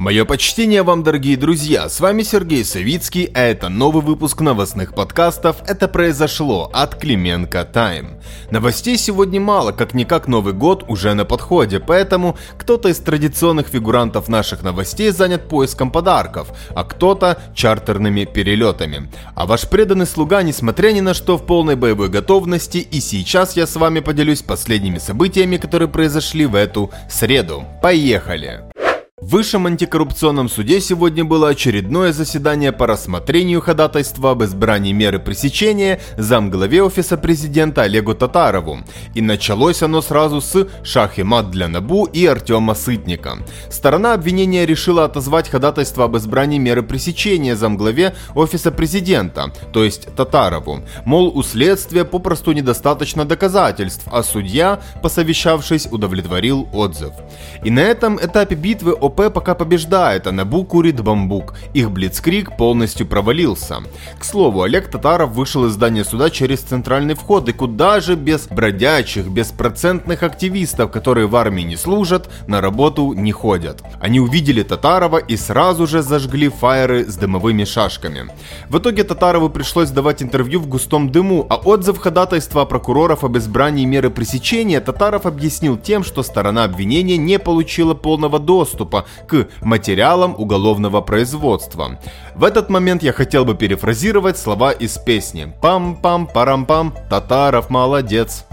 Мое почтение вам, дорогие друзья, с вами Сергей Савицкий, а это новый выпуск новостных подкастов «Это произошло» от Клименко Тайм. Новостей сегодня мало, как-никак Новый год уже на подходе, поэтому кто-то из традиционных фигурантов наших новостей занят поиском подарков, а кто-то чартерными перелетами. А ваш преданный слуга, несмотря ни на что, в полной боевой готовности, и сейчас я с вами поделюсь последними событиями, которые произошли в эту среду. Поехали! В Высшем антикоррупционном суде сегодня было очередное заседание по рассмотрению ходатайства об избрании меры пресечения замглаве офиса президента Олегу Татарову. И началось оно сразу с шахи-мат для Набу и Артема Сытника. Сторона обвинения решила отозвать ходатайство об избрании меры пресечения замглаве офиса президента, то есть Татарову. Мол, у следствия попросту недостаточно доказательств, а судья, посовещавшись, удовлетворил отзыв. И на этом этапе битвы ОП пока побеждает, а Набу курит бамбук. Их блицкрик полностью провалился. К слову, Олег Татаров вышел из здания суда через центральный вход, и куда же без бродячих, беспроцентных активистов, которые в армии не служат, на работу не ходят. Они увидели Татарова и сразу же зажгли фаеры с дымовыми шашками. В итоге Татарову пришлось давать интервью в густом дыму, а отзыв ходатайства прокуроров об избрании меры пресечения Татаров объяснил тем, что сторона обвинения не получила полного доступа к материалам уголовного производства. В этот момент я хотел бы перефразировать слова из песни «Пам-пам-парам-пам, Татаров молодец».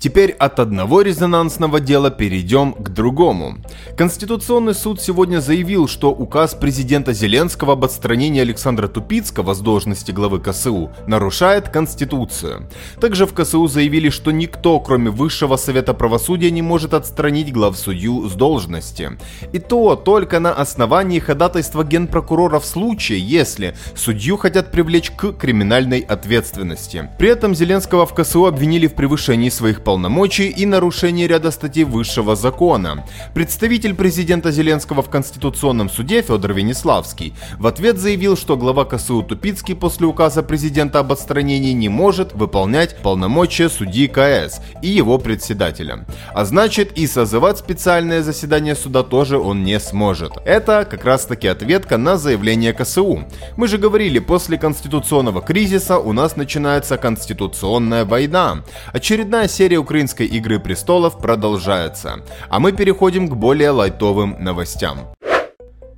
Теперь от одного резонансного дела перейдем к другому. Конституционный суд сегодня заявил, что указ президента Зеленского об отстранении Александра Тупицкого с должности главы КСУ нарушает Конституцию. Также в КСУ заявили, что никто, кроме Высшего Совета Правосудия, не может отстранить главсудью с должности. И то только на основании ходатайства генпрокурора в случае, если судью хотят привлечь к криминальной ответственности. При этом Зеленского в КСУ обвинили в превышении своих полномочий и нарушении ряда статей высшего закона. Представитель президента Зеленского в Конституционном суде Федор Венеславский в ответ заявил, что глава КСУ Тупицкий после указа президента об отстранении не может выполнять полномочия судьи КС и его председателя. А значит и созывать специальное заседание суда тоже он не сможет. Это как раз таки ответка на заявление КСУ. Мы же говорили, после конституционного кризиса у нас начинается конституционная война. Очередная серия украинской «Игры престолов» продолжается. А мы переходим к более лайтовым новостям.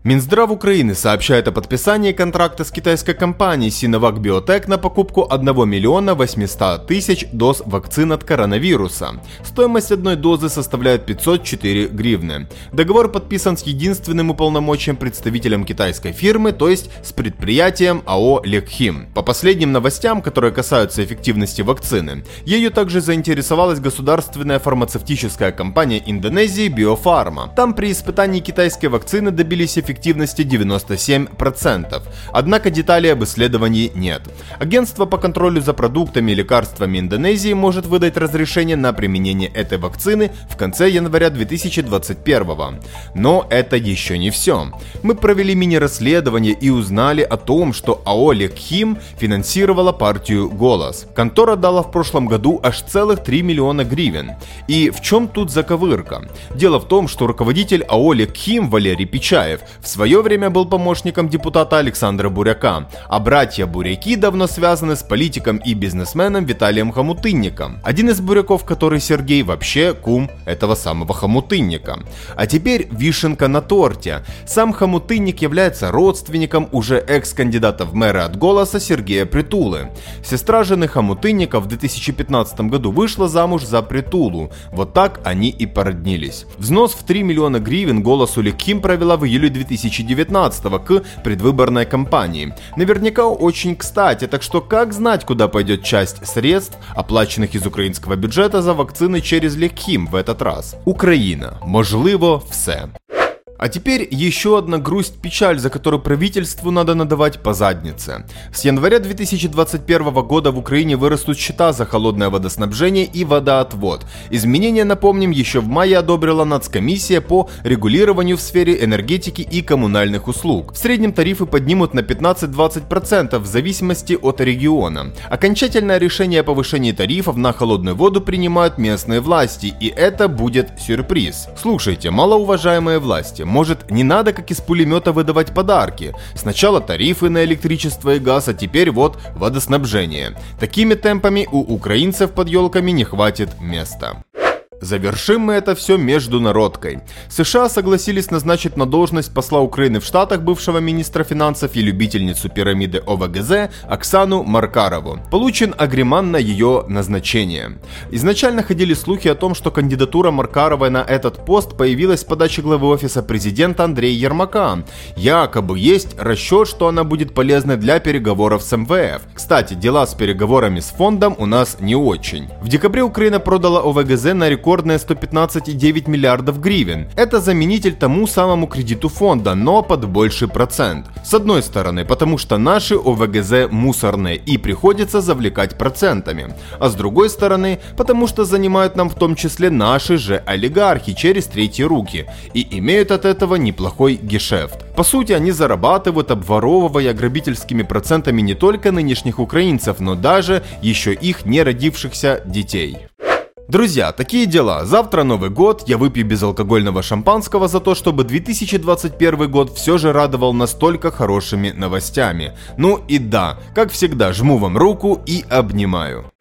Минздрав Украины сообщает о подписании контракта с китайской компанией Sinovac Biotech на покупку 1 миллиона 800 тысяч доз вакцин от коронавируса. Стоимость одной дозы составляет 504 гривны. Договор подписан с единственным уполномоченным представителем китайской фирмы, то есть с предприятием АО Лекхим. По последним новостям, которые касаются эффективности вакцины, ею также заинтересовалась государственная фармацевтическая компания Индонезии Биофарма. Там при испытании китайской вакцины добились эффективности эффективности 97%. Однако деталей об исследовании нет. Агентство по контролю за продуктами и лекарствами Индонезии может выдать разрешение на применение этой вакцины в конце января 2021. Но это еще не все. Мы провели мини-расследование и узнали о том, что АО Лекхим финансировала партию «Голос». Контора дала в прошлом году аж целых 3 миллиона гривен. И в чем тут заковырка? Дело в том, что руководитель АО Лекхим Валерий Печаев в свое время был помощником депутата Александра Буряка, а братья Буряки давно связаны с политиком и бизнесменом Виталием Хомутынником. Один из буряков, который Сергей, вообще кум этого самого Хомутынника. А теперь вишенка на торте. Сам Хомутынник является родственником уже экс-кандидата в мэры от «Голоса» Сергея Притулы. Сестра жены Хомутынника в 2015 году вышла замуж за Притулу. Вот так они и породнились. Взнос в 3 миллиона гривен «Голосу» Леким провела в июле 2000 2019 к предвыборной кампании. Наверняка очень кстати, так что как знать, куда пойдет часть средств, оплаченных из украинского бюджета за вакцины через Лекхім в этот раз? Україна, можливо, все. А теперь еще одна грусть-печаль, за которую правительству надо надавать по заднице. С января 2021 года в Украине вырастут счета за холодное водоснабжение и водоотвод. Изменения, напомним, еще в мае одобрила Нацкомиссия по регулированию в сфере энергетики и коммунальных услуг. В среднем тарифы поднимут на 15-20% в зависимости от региона. Окончательное решение о повышении тарифов на холодную воду принимают местные власти, и это будет сюрприз. Слушайте, малоуважаемые власти, Может, не надо как из пулемета выдавать подарки? Сначала тарифы на электричество и газ, а теперь вот водоснабжение. Такими темпами у украинцев под елками не хватит места. Завершим мы это все международкой. США согласились назначить на должность посла Украины в Штатах бывшего министра финансов и любительницу пирамиды ОВГЗ Оксану Маркарову. Получен агреман на ее назначение. Изначально ходили слухи о том, что кандидатура Маркаровой на этот пост появилась с подачи главы офиса президента Андрея Ермака. Якобы есть расчет, что она будет полезной для переговоров с МВФ. Кстати, дела с переговорами с фондом у нас не очень. В декабре Украина продала ОВГЗ на рекорд рекордные 115,9 миллиардов гривен. Это заменитель тому самому кредиту фонда, но под больший процент. С одной стороны, потому что наши ОВГЗ мусорные и приходится завлекать процентами. А с другой стороны, потому что занимают нам в том числе наши же олигархи через третьи руки и имеют от этого неплохой гешефт. По сути, они зарабатывают, обворовывая грабительскими процентами не только нынешних украинцев, но даже еще их не родившихся детей. Друзья, такие дела. Завтра Новый год, я выпью безалкогольного шампанского за то, чтобы 2021 год все же радовал настолько хорошими новостями. Ну и да, как всегда, жму вам руку и обнимаю.